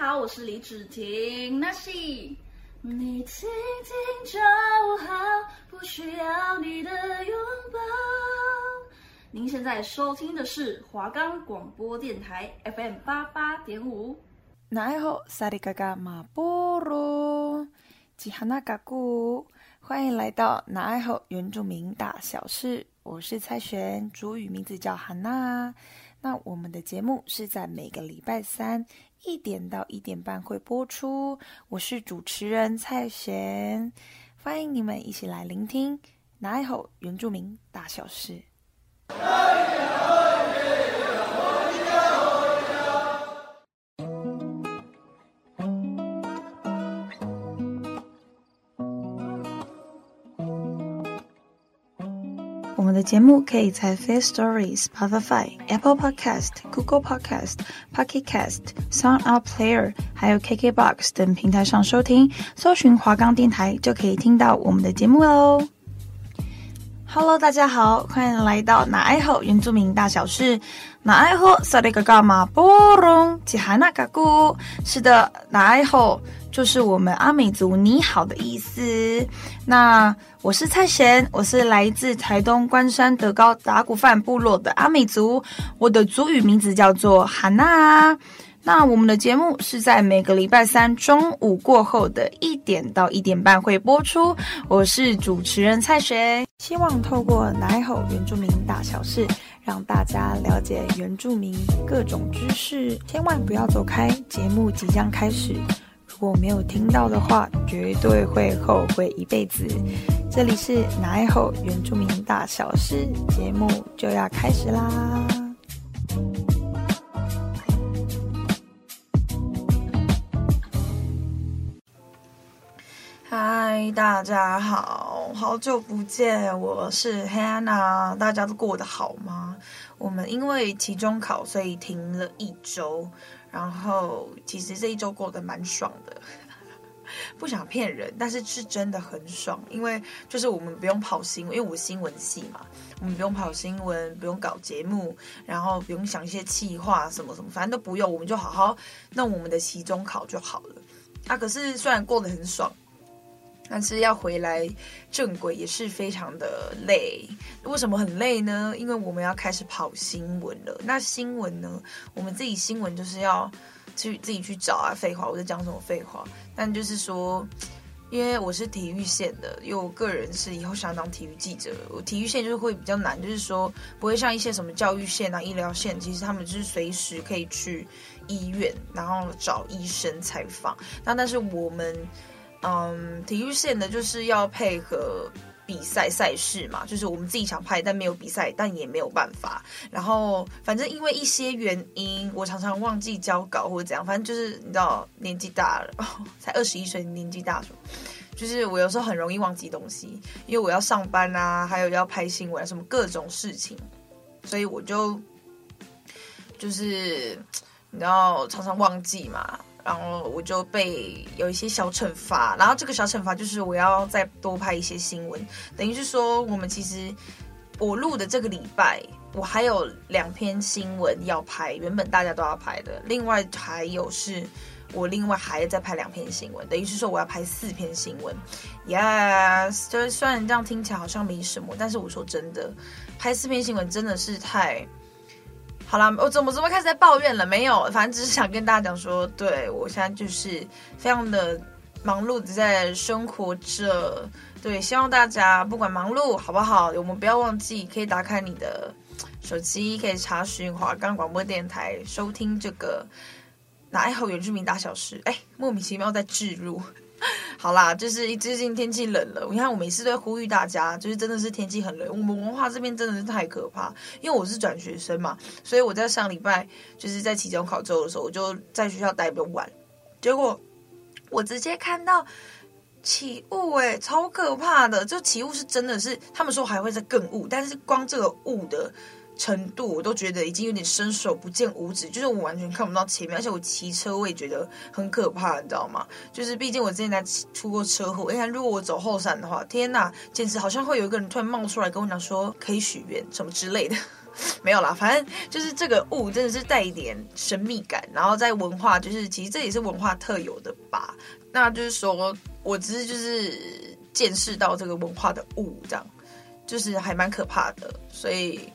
好，我是李芷婷。那是你听听就好，不需要你的拥抱。您现在收听的是华冈广播电台 FM 八八点五。那爱好萨里嘎嘎马波罗吉哈那嘎古，欢迎来到那爱好原住民大小事。我是蔡璇，主语名字叫哈娜。那我们的节目是在每个礼拜三一点到一点半会播出。我是主持人蔡璇，欢迎你们一起来聆听那爱好原住民大小事。我们的节目可以在 Fair Stories、Spotify、Apple Podcast、Google Podcast、Pocket Cast、Sound Out Player，还有 KKBox 等平台上收听，搜寻华冈电台就可以听到我们的节目喽。Hello，大家好，欢迎来到那爱好原住民大小事。那爱好萨里嘎嘎马波隆吉哈那嘎古，是的，那爱好就是我们阿美族你好的意思。那我是蔡贤，我是来自台东关山德高达古范部落的阿美族，我的族语名字叫做哈娜。那我们的节目是在每个礼拜三中午过后的一点到一点半会播出。我是主持人蔡璇，希望透过那爱好原住民大小事，让大家了解原住民各种知识。千万不要走开，节目即将开始。如果没有听到的话，绝对会后悔一辈子。这里是那爱好原住民大小事，节目就要开始啦。大家好，好久不见，我是 Hannah，大家都过得好吗？我们因为期中考，所以停了一周，然后其实这一周过得蛮爽的，不想骗人，但是是真的很爽，因为就是我们不用跑新闻，因为我新闻系嘛，我们不用跑新闻，不用搞节目，然后不用想一些企划什么什么，反正都不用，我们就好好弄我们的期中考就好了。啊，可是虽然过得很爽。但是要回来正轨也是非常的累。为什么很累呢？因为我们要开始跑新闻了。那新闻呢？我们自己新闻就是要去自己去找啊。废话，我在讲什么废话？但就是说，因为我是体育线的，因为我个人是以后想当体育记者。我体育线就是会比较难，就是说不会像一些什么教育线啊、医疗线，其实他们就是随时可以去医院，然后找医生采访。那但是我们。嗯，体育线的就是要配合比赛赛事嘛，就是我们自己想拍，但没有比赛，但也没有办法。然后反正因为一些原因，我常常忘记交稿或者怎样，反正就是你知道年纪大了，哦，才二十一岁，年纪大了，就是我有时候很容易忘记东西，因为我要上班啊，还有要拍新闻，什么各种事情，所以我就就是你知道常常忘记嘛。然后我就被有一些小惩罚，然后这个小惩罚就是我要再多拍一些新闻，等于是说我们其实我录的这个礼拜我还有两篇新闻要拍，原本大家都要拍的，另外还有是我另外还要再拍两篇新闻，等于是说我要拍四篇新闻。Yes，就虽然这样听起来好像没什么，但是我说真的，拍四篇新闻真的是太。好啦，我怎么怎么开始在抱怨了？没有，反正只是想跟大家讲说，对，我现在就是非常的忙碌的在生活着。对，希望大家不管忙碌好不好，我们不要忘记可以打开你的手机，可以查询华冈广播电台，收听这个那爱好原住民大小事。哎，莫名其妙在置入。好啦，就是最近天气冷了，你看我每次都会呼吁大家，就是真的是天气很冷。我们文化这边真的是太可怕，因为我是转学生嘛，所以我在上礼拜就是在期中考之后的时候，我就在学校待比较晚，结果我直接看到起雾，哎，超可怕的！就起雾是真的是，他们说还会再更雾，但是光这个雾的。程度我都觉得已经有点伸手不见五指，就是我完全看不到前面，而且我骑车我也觉得很可怕，你知道吗？就是毕竟我之前在出过车祸，你看如果我走后山的话，天呐，简直好像会有一个人突然冒出来跟我讲说可以许愿什么之类的，没有啦，反正就是这个雾真的是带一点神秘感，然后在文化，就是其实这也是文化特有的吧。那就是说我只是就是见识到这个文化的雾，这样就是还蛮可怕的，所以。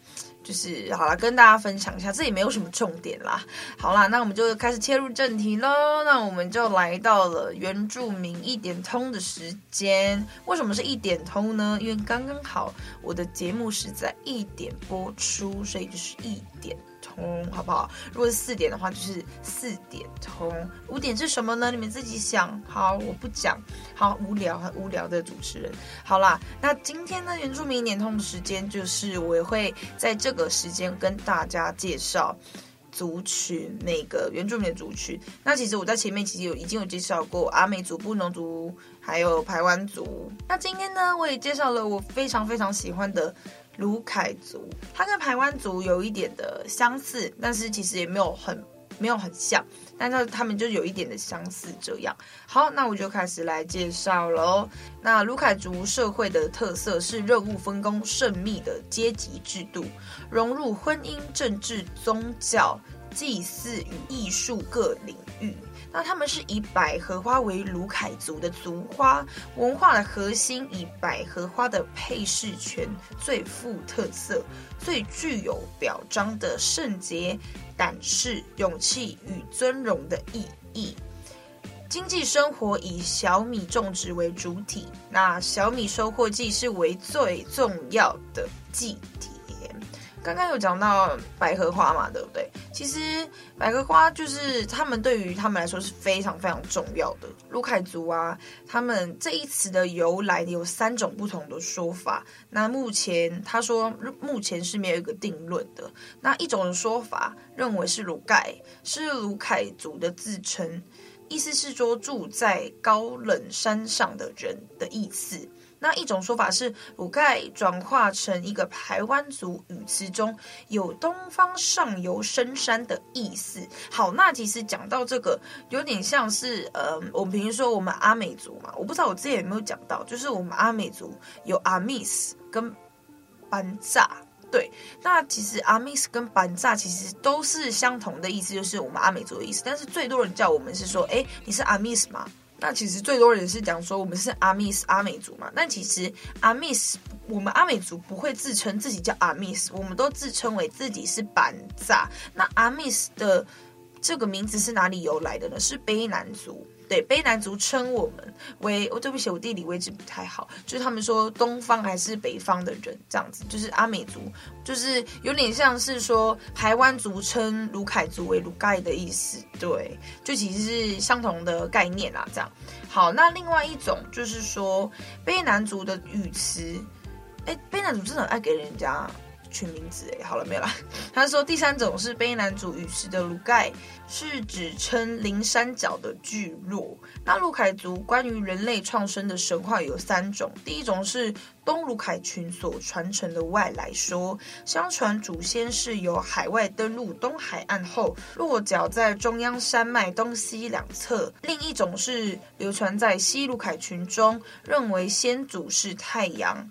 就是好了，跟大家分享一下，这也没有什么重点啦。好啦，那我们就开始切入正题喽。那我们就来到了原住民一点通的时间。为什么是一点通呢？因为刚刚好我的节目是在一点播出，所以就是一点。通好不好？如果是四点的话，就是四点通。五点是什么呢？你们自己想。好，我不讲。好无聊，很无聊的主持人。好啦，那今天呢，原住民一点通的时间就是我也会在这个时间跟大家介绍族群，那个原住民的族群。那其实我在前面其实有已经有介绍过阿美族、布农族，还有排湾族。那今天呢，我也介绍了我非常非常喜欢的。卢凯族，它跟排湾族有一点的相似，但是其实也没有很没有很像，但是他们就有一点的相似。这样，好，那我就开始来介绍喽。那卢凯族社会的特色是任务分工甚密的阶级制度，融入婚姻、政治、宗教、祭祀与艺术各领那他们是以百合花为鲁凯族的族花，文化的核心以百合花的配饰圈最富特色，最具有表彰的圣洁、胆识、勇气与尊荣的意义。经济生活以小米种植为主体，那小米收获季是为最重要的祭典。刚刚有讲到百合花嘛，对不对？其实百合花就是他们对于他们来说是非常非常重要的。鲁凯族啊，他们这一词的由来有三种不同的说法。那目前他说目前是没有一个定论的。那一种说法认为是鲁盖，是鲁凯族的自称，意思是说住在高冷山上的人的意思。那一种说法是鲁凯转化成一个排湾族语词中有东方上游深山的意思。好，那其实讲到这个，有点像是呃，我们平时说我们阿美族嘛，我不知道我之前有没有讲到，就是我们阿美族有阿密斯跟班扎，对，那其实阿密斯跟班扎其实都是相同的意思，就是我们阿美族的意思，但是最多人叫我们是说，哎，你是阿密斯吗？那其实最多人是讲说我们是阿密斯阿美族嘛，但其实阿密斯我们阿美族不会自称自己叫阿密斯，我们都自称为自己是板扎。那阿密斯的这个名字是哪里由来的呢？是卑南族。对，卑南族称我们为，哦、对不起，我地理位置不太好，就是他们说东方还是北方的人这样子，就是阿美族，就是有点像是说台湾族称鲁凯族为鲁盖的意思，对，就其实是相同的概念啦，这样。好，那另外一种就是说卑南族的语词，哎，卑南族真的很爱给人家。取名字哎，好了没有啦？他说第三种是卑南族语词的鲁盖，是指称灵山脚的聚落。那卢凯族关于人类创生的神话有三种，第一种是东鲁凯群所传承的外来说，相传祖先是由海外登陆东海岸后落脚在中央山脉东西两侧；另一种是流传在西鲁凯群中，认为先祖是太阳。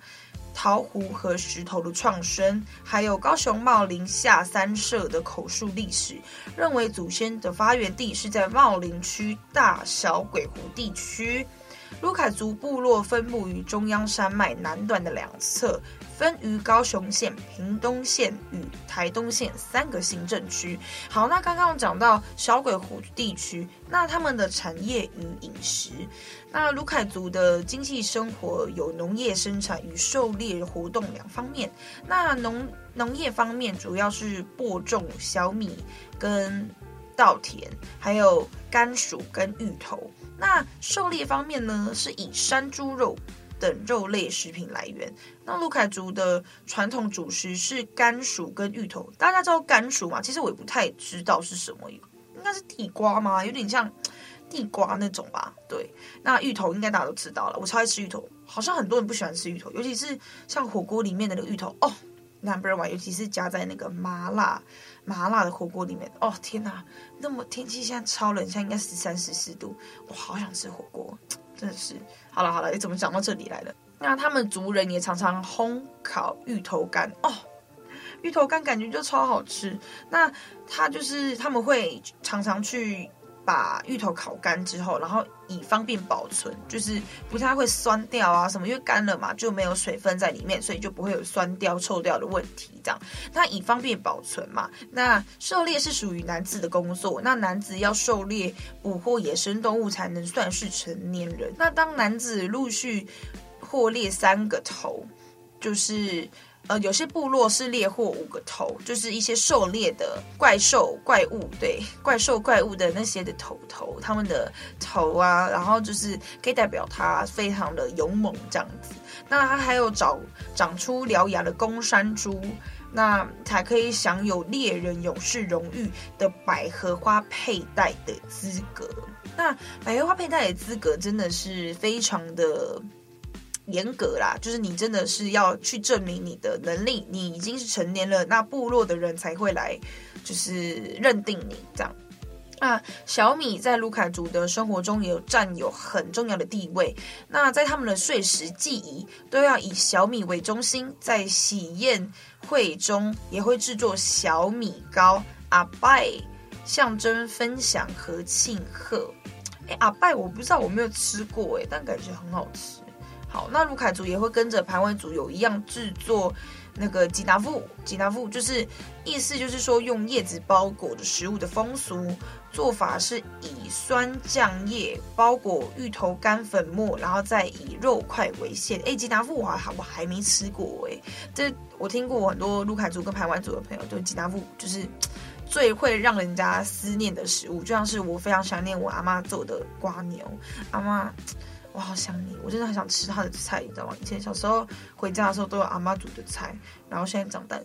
桃湖和石头的创生，还有高雄茂林下三社的口述历史，认为祖先的发源地是在茂林区大小鬼湖地区。卢凯族部落分布于中央山脉南段的两侧。分于高雄县、屏东县与台东县三个行政区。好，那刚刚讲到小鬼湖地区，那他们的产业与饮食，那卢凯族的经济生活有农业生产与狩猎活动两方面。那农农业方面主要是播种小米跟稻田，还有甘薯跟芋头。那狩猎方面呢，是以山猪肉。等肉类食品来源。那鲁凯族的传统主食是甘薯跟芋头。大家知道甘薯吗？其实我也不太知道是什么，应该是地瓜吗？有点像地瓜那种吧。对，那芋头应该大家都知道了。我超爱吃芋头，好像很多人不喜欢吃芋头，尤其是像火锅里面的那个芋头哦，Number one，尤其是加在那个麻辣麻辣的火锅里面。哦天哪，那么天气现在超冷，现在应该十三十四度，我好想吃火锅。真的是，好了好了，你怎么讲到这里来了？那他们族人也常常烘烤芋头干哦，芋头干感觉就超好吃。那他就是他们会常常去。把芋头烤干之后，然后以方便保存，就是不太会酸掉啊什么，因为干了嘛，就没有水分在里面，所以就不会有酸掉、臭掉的问题。这样，那以方便保存嘛。那狩猎是属于男子的工作，那男子要狩猎捕获野生动物才能算是成年人。那当男子陆续获猎三个头，就是。呃，有些部落是猎获五个头，就是一些狩猎的怪兽、怪物，对，怪兽、怪物的那些的头头，他们的头啊，然后就是可以代表他非常的勇猛这样子。那他还有长长出獠牙的公山猪，那才可以享有猎人勇士荣誉的百合花佩戴的资格。那百合花佩戴的资格真的是非常的。严格啦，就是你真的是要去证明你的能力，你已经是成年了，那部落的人才会来，就是认定你这样。那小米在卢卡族的生活中也有占有很重要的地位。那在他们的碎石祭仪都要以小米为中心，在喜宴会中也会制作小米糕阿拜，象征分享和庆贺。哎，阿拜我不知道，我没有吃过哎，但感觉很好吃。好，那卢凯族也会跟着排湾族有一样制作那个吉达富，吉达富就是意思就是说用叶子包裹的食物的风俗做法是以酸酱叶包裹芋头干粉末，然后再以肉块为馅。哎，吉达富我还我还没吃过哎，这我听过很多卢凯族跟排湾族的朋友，就吉达富就是最会让人家思念的食物，就像是我非常想念我阿妈做的瓜牛，阿妈。我好想你，我真的很想吃他的菜，你知道吗？以前小时候回家的时候都有阿妈煮的菜，然后现在长大，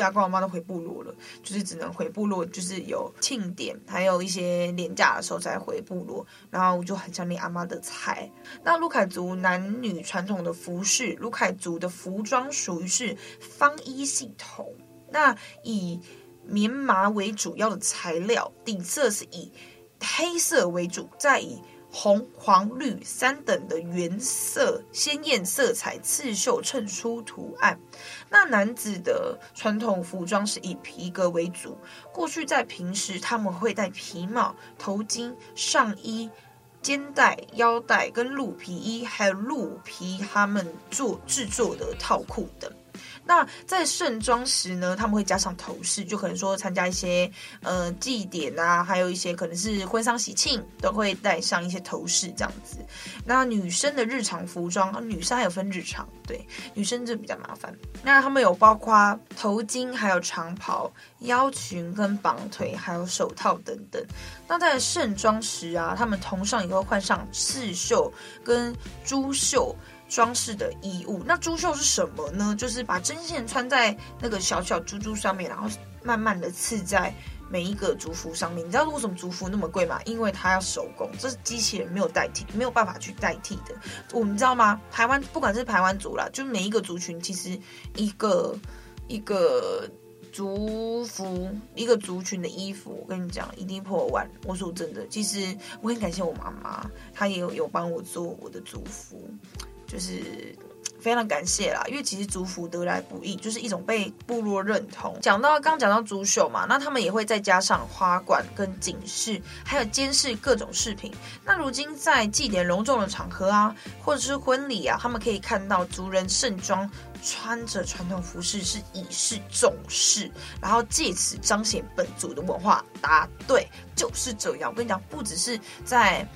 阿公阿妈都回部落了，就是只能回部落，就是有庆典，还有一些年假的时候才回部落，然后我就很想念阿妈的菜。那鲁凯族男女传统的服饰，鲁凯族的服装属于是方衣系统，那以棉麻为主要的材料，底色是以黑色为主，再以。红、黄、绿三等的原色鲜艳色彩刺绣衬出图案。那男子的传统服装是以皮革为主。过去在平时他们会戴皮帽、头巾、上衣、肩带、腰带跟鹿皮衣，还有鹿皮他们做制作的套裤等。那在盛装时呢，他们会加上头饰，就可能说参加一些呃祭典啊，还有一些可能是婚丧喜庆，都会戴上一些头饰这样子。那女生的日常服装，女生还有分日常，对，女生就比较麻烦。那他们有包括头巾，还有长袍、腰裙跟绑腿，还有手套等等。那在盛装时啊，他们头上也会换上刺绣跟珠绣。装饰的衣物，那珠绣是什么呢？就是把针线穿在那个小小珠珠上面，然后慢慢的刺在每一个族服上面。你知道为什么族服那么贵吗？因为它要手工，这是机器人没有代替，没有办法去代替的。我们知道吗？台湾不管是台湾族啦，就每一个族群，其实一个一个族服，一个族群的衣服，我跟你讲，一定破万。我说真的，其实我很感谢我妈妈，她也有有帮我做我的族服。就是非常感谢啦，因为其实族服得来不易，就是一种被部落认同。讲到刚讲到族绣嘛，那他们也会再加上花冠跟警示，还有监视各种饰品。那如今在祭典隆重的场合啊，或者是婚礼啊，他们可以看到族人盛装穿着传统服饰，是以示重视，然后借此彰显本族的文化。答对，就是这样。我跟你讲，不只是在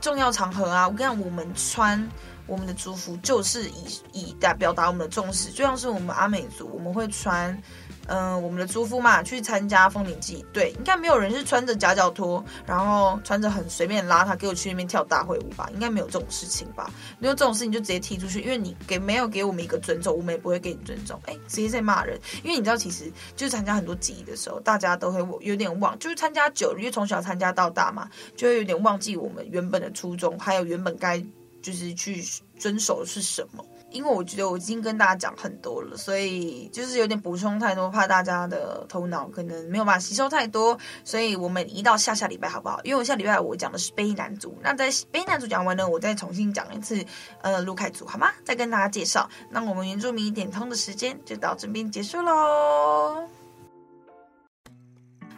重要场合啊，我跟你讲，我们穿。我们的族服就是以以代表达我们的重视，就像是我们阿美族，我们会穿，嗯、我们的族服嘛，去参加风铃祭。对，应该没有人是穿着夹脚拖，然后穿着很随便邋遢，给我去那边跳大会舞吧？应该没有这种事情吧？没有这种事情就直接踢出去，因为你给没有给我们一个尊重，我们也不会给你尊重。哎，直接在骂人，因为你知道，其实就是参加很多祭的时候，大家都会有点忘，就是参加久了，因为从小参加到大嘛，就会有点忘记我们原本的初衷，还有原本该。就是去遵守的是什么？因为我觉得我已经跟大家讲很多了，所以就是有点补充太多，怕大家的头脑可能没有办法吸收太多，所以我们移到下下礼拜好不好？因为我下礼拜我讲的是卑南族，那在卑南族讲完呢，我再重新讲一次呃鲁凯族好吗？再跟大家介绍，那我们原住民点通的时间就到这边结束喽。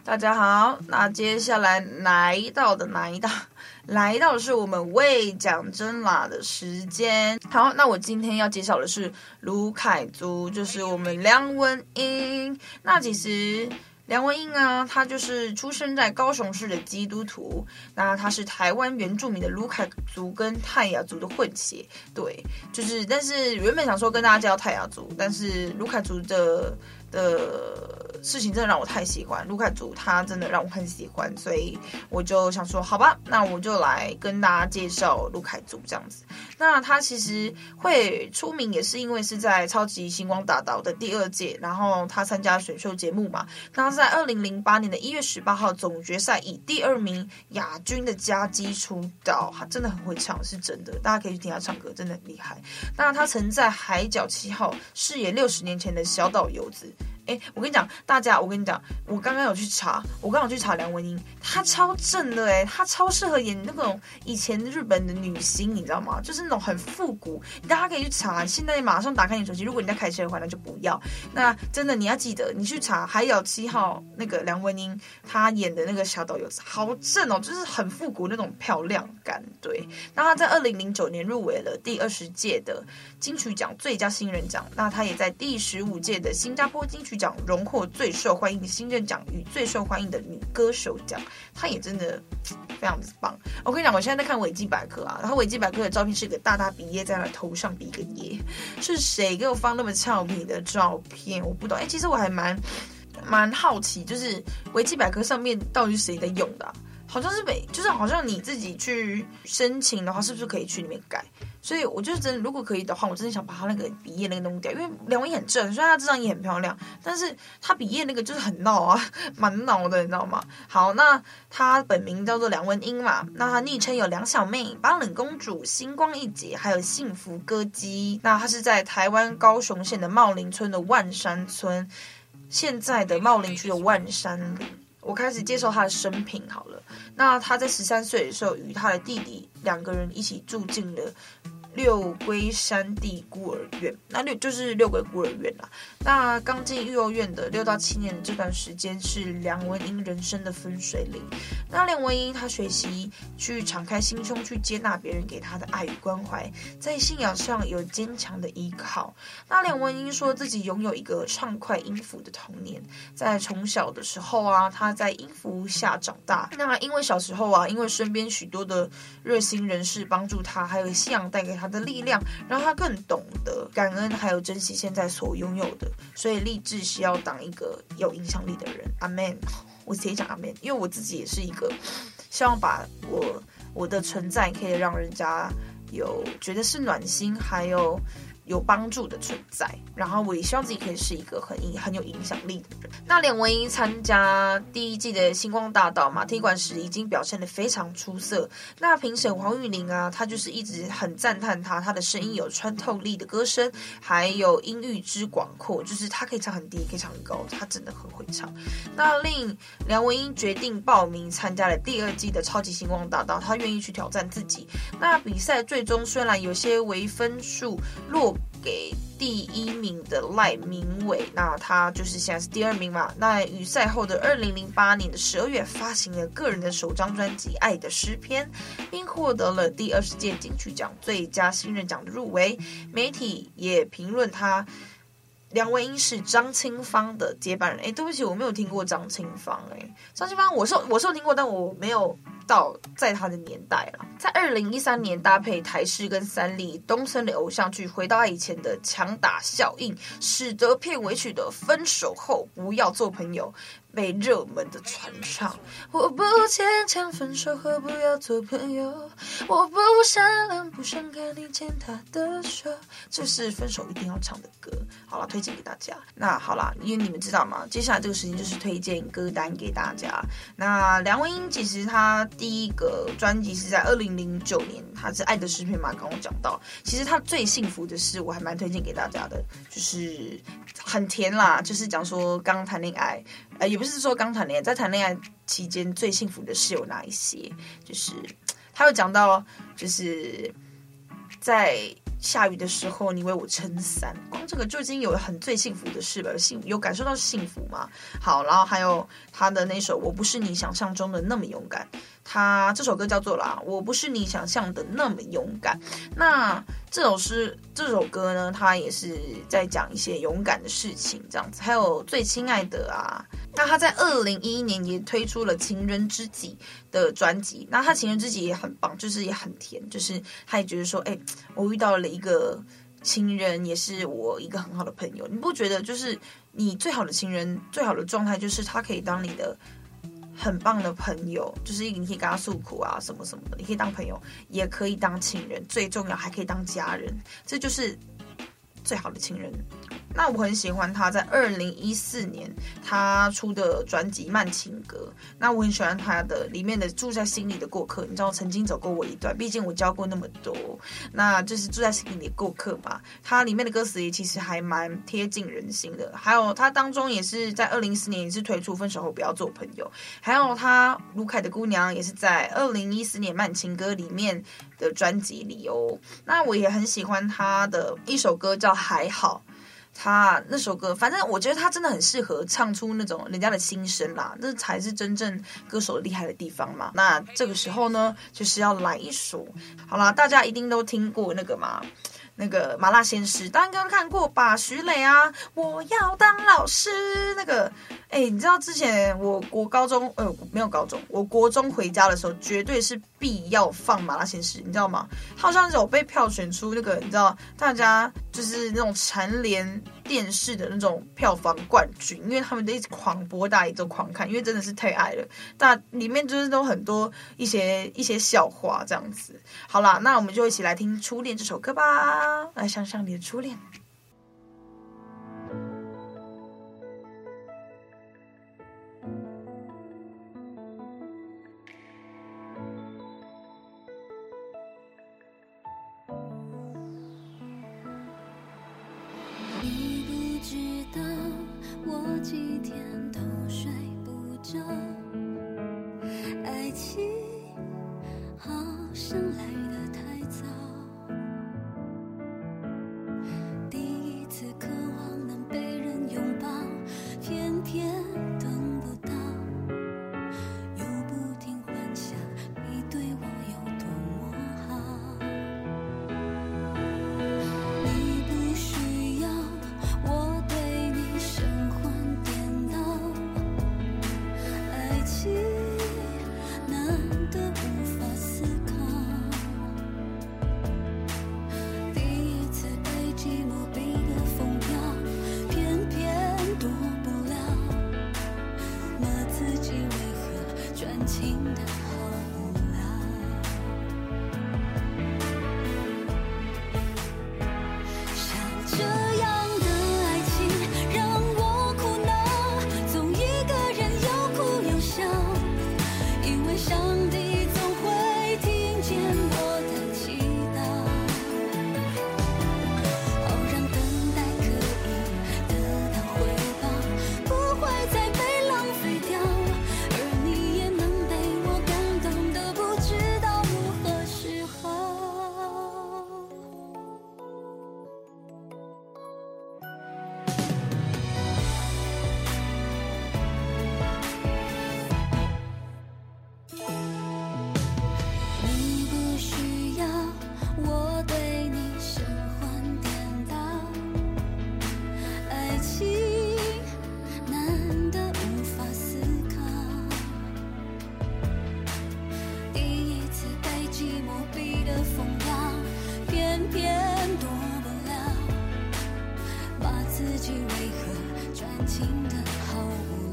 大家好，那接下来来到的哪一道？来到的是我们未讲真啦的时间。好，那我今天要介绍的是卢凯族，就是我们梁文英。那其实梁文英啊，他就是出生在高雄市的基督徒。那他是台湾原住民的卢凯族跟泰雅族的混血。对，就是，但是原本想说跟大家介绍泰雅族，但是卢凯族的。的事情真的让我太喜欢卢凯族，他真的让我很喜欢，所以我就想说，好吧，那我就来跟大家介绍卢凯族这样子。那他其实会出名，也是因为是在超级星光大道的第二届，然后他参加选秀节目嘛。他在二零零八年的一月十八号总决赛以第二名亚军的佳绩出道，他真的很会唱，是真的，大家可以去听他唱歌，真的很厉害。那他曾在海角七号饰演六十年前的小岛游子。哎，我跟你讲，大家，我跟你讲，我刚刚有去查，我刚刚有去查梁文音，她超正的哎，她超适合演那种以前日本的女星，你知道吗？就是那种很复古，大家可以去查。现在马上打开你手机，如果你在开车的话，那就不要。那真的你要记得，你去查海角七号那个梁文音，她演的那个小岛游，好正哦，就是很复古那种漂亮感。对，那她在二零零九年入围了第二十届的金曲奖最佳新人奖，那她也在第十五届的新加坡金曲奖荣获最受欢迎新人奖与最受欢迎的女歌手奖，她也真的非常的棒。我跟你讲，我现在在看维基百科啊，然后维基百科的照片是一个大大鼻耶在她头上比一个耶，是谁给我放那么俏皮的照片？我不懂。哎，其实我还蛮蛮好奇，就是维基百科上面到底是谁在用的？好像是每，就是好像你自己去申请的话，是不是可以去里面改？所以我就是真的，如果可以的话，我真的想把他那个鼻翼那个弄掉，因为梁文音很正，虽然他这张也很漂亮，但是他笔叶那个就是很闹啊，蛮闹的，你知道吗？好，那他本名叫做梁文英嘛，那他昵称有梁小妹、巴冷公主、星光一姐，还有幸福歌姬。那他是在台湾高雄县的茂林村的万山村，现在的茂林区的万山里。我开始介绍他的生平好了。那他在十三岁的时候，与他的弟弟两个人一起住进了。六龟山地孤儿院，那六就是六龟孤儿院啦。那刚进幼儿园的六到七年的这段时间是梁文英人生的分水岭。那梁文英他学习去敞开心胸，去接纳别人给他的爱与关怀，在信仰上有坚强的依靠。那梁文英说自己拥有一个畅快音符的童年，在从小的时候啊，他在音符下长大。那因为小时候啊，因为身边许多的热心人士帮助他，还有信仰带给他的力量，让他更懂得感恩，还有珍惜现在所拥有的，所以立志是要当一个有影响力的人。阿门，我自己讲阿门，因为我自己也是一个希望把我我的存在可以让人家有觉得是暖心，还有。有帮助的存在，然后我也希望自己可以是一个很很有影响力的人。那梁文音参加第一季的星光大道马踢馆时，已经表现得非常出色。那评审黄玉玲啊，她就是一直很赞叹她，她的声音有穿透力的歌声，还有音域之广阔，就是她可以唱很低，可以唱很高，她真的很会唱。那令梁文音决定报名参加了第二季的超级星光大道，她愿意去挑战自己。那比赛最终虽然有些微分数落。给第一名的赖明伟，那他就是现在是第二名嘛。那与赛后的二零零八年的十二月，发行了个人的首张专辑《爱的诗篇》，并获得了第二十届金曲奖最佳新人奖的入围。媒体也评论他，梁文音是张清芳的接班人。哎，对不起，我没有听过张清芳。哎，张清芳，我是我是有听过，但我没有。到在他的年代了，在二零一三年搭配台视跟三立东森的偶像剧《回到以前》的强打效应，使得片尾曲的《分手后不要做朋友》。被热门的传唱，我不坚强，分手后不要做朋友。我不善良，不想看你牵他的手。这是分手一定要唱的歌。好了，推荐给大家。那好了，因为你们知道吗？接下来这个时间就是推荐歌单给大家。那梁文音其实她第一个专辑是在二零零九年，他是《爱的诗篇》嘛，刚刚讲到。其实他最幸福的事，我还蛮推荐给大家的，就是很甜啦，就是讲说刚谈恋爱，呃，也不是说刚谈恋爱，在谈恋爱期间最幸福的事有哪一些？就是他有讲到，就是在。下雨的时候，你为我撑伞，光这个就已经有很最幸福的事了。幸有感受到幸福吗？好，然后还有他的那首《我不是你想象中的那么勇敢》，他这首歌叫做啦《我不是你想象的那么勇敢》。那这首诗这首歌呢，他也是在讲一些勇敢的事情，这样子。还有最亲爱的啊。那他在二零一一年也推出了《情人知己》的专辑，那他《情人知己》也很棒，就是也很甜，就是他也觉得说，哎，我遇到了一个情人，也是我一个很好的朋友。你不觉得，就是你最好的情人，最好的状态，就是他可以当你的很棒的朋友，就是你可以跟他诉苦啊，什么什么的，你可以当朋友，也可以当情人，最重要还可以当家人，这就是最好的情人。那我很喜欢他在二零一四年他出的专辑《慢情歌》。那我很喜欢他的里面的住在心里的过客，你知道曾经走过我一段，毕竟我教过那么多，那就是住在心里的过客嘛。它里面的歌词也其实还蛮贴近人心的。还有他当中也是在二零一四年也是推出分手后不要做朋友。还有他卢凯的姑娘也是在二零一四年《慢情歌》里面的专辑里哦。那我也很喜欢他的一首歌叫《还好》。他那首歌，反正我觉得他真的很适合唱出那种人家的心声啦，那才是真正歌手厉害的地方嘛。那这个时候呢，就是要来一首，好啦，大家一定都听过那个嘛。那个麻辣鲜师，当然刚看过吧？徐磊啊，我要当老师。那个，哎，你知道之前我国高中，呃，没有高中，我国中回家的时候，绝对是必要放麻辣鲜师，你知道吗？好像有被票选出那个，你知道，大家就是那种蝉联电视的那种票房冠军，因为他们都一直狂播，大家也都狂看，因为真的是太爱了。但里面就是都很多一些一些笑话这样子。好啦，那我们就一起来听《初恋》这首歌吧，来想想你的初恋。自己为何专情的毫无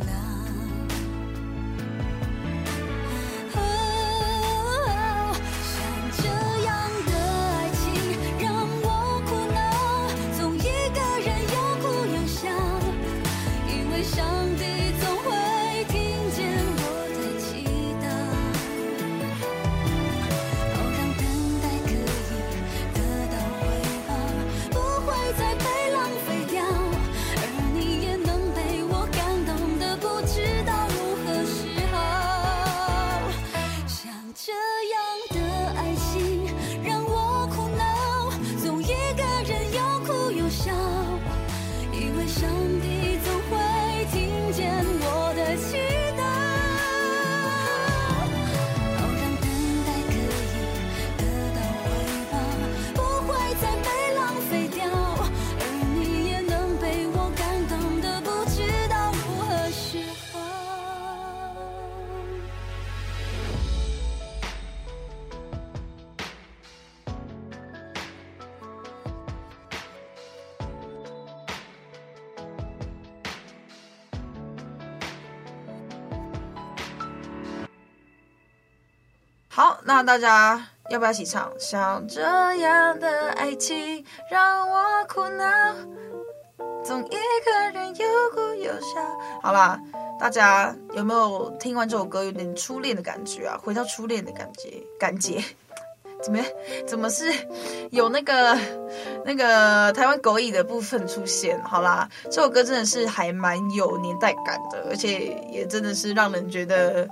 大家要不要一起唱？像这样的爱情让我苦恼，总一个人又哭又笑。好啦，大家有没有听完这首歌有点初恋的感觉啊？回到初恋的感觉，感觉怎么怎么是有那个那个台湾狗语的部分出现？好啦，这首歌真的是还蛮有年代感的，而且也真的是让人觉得。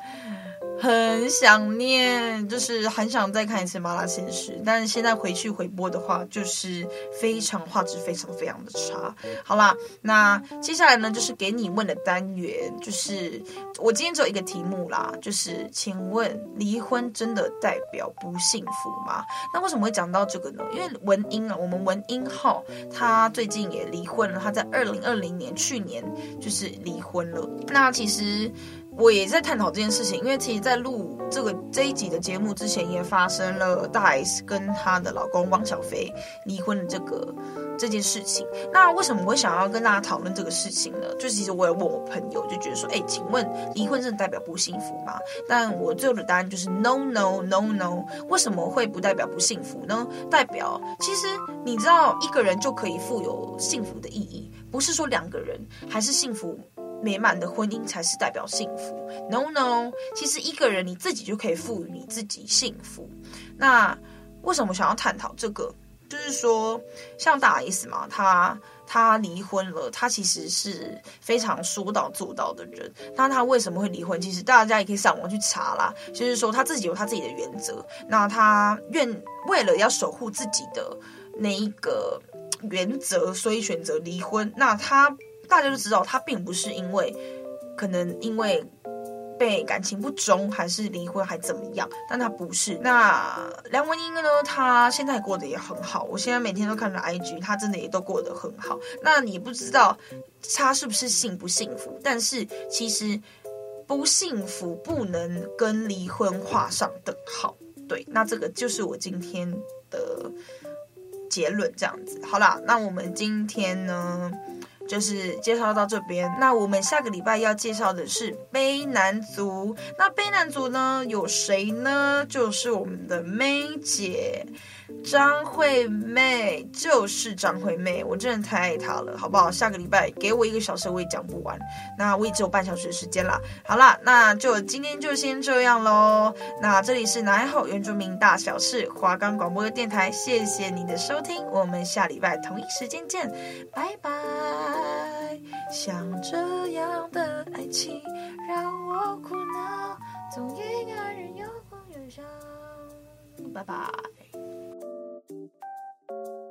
很想念，就是很想再看一次《麻辣鲜师》，但是现在回去回播的话，就是非常画质非常非常的差。好啦，那接下来呢，就是给你问的单元，就是我今天只有一个题目啦，就是请问离婚真的代表不幸福吗？那为什么会讲到这个呢？因为文英啊，我们文英号他最近也离婚了，他在二零二零年去年就是离婚了。那其实。我也在探讨这件事情，因为其实，在录这个这一集的节目之前，也发生了大 S 跟她的老公汪小菲离婚的这个这件事情。那为什么我想要跟大家讨论这个事情呢？就其实我有问我朋友，就觉得说，哎，请问离婚真的代表不幸福吗？但我最后的答案就是 no no no no。为什么会不代表不幸福呢？代表其实你知道，一个人就可以富有幸福的意义，不是说两个人还是幸福。美满的婚姻才是代表幸福。No No，其实一个人你自己就可以赋予你自己幸福。那为什么想要探讨这个？就是说，像大 S 嘛，他他离婚了，他其实是非常说到做到的人。那他为什么会离婚？其实大家也可以上网去查啦。就是说，他自己有他自己的原则。那他愿为了要守护自己的那一个原则，所以选择离婚。那他。大家都知道，他并不是因为可能因为被感情不忠，还是离婚，还怎么样？但他不是。那梁文音呢？他现在过得也很好。我现在每天都看着 IG，他真的也都过得很好。那你不知道他是不是幸不幸福？但是其实不幸福不能跟离婚画上等号。对，那这个就是我今天的结论。这样子，好啦，那我们今天呢？就是介绍到这边，那我们下个礼拜要介绍的是卑南族。那卑南族呢，有谁呢？就是我们的 May 姐。张惠妹就是张惠妹，我真的太爱她了，好不好？下个礼拜给我一个小时，我也讲不完。那我也只有半小时的时间啦。好啦，那就今天就先这样喽。那这里是南后原住民大小事华冈广播的电台，谢谢你的收听，我们下礼拜同一时间见，拜拜。像这样的爱情让我苦恼，总一个人又哭又笑，拜拜。Thank you.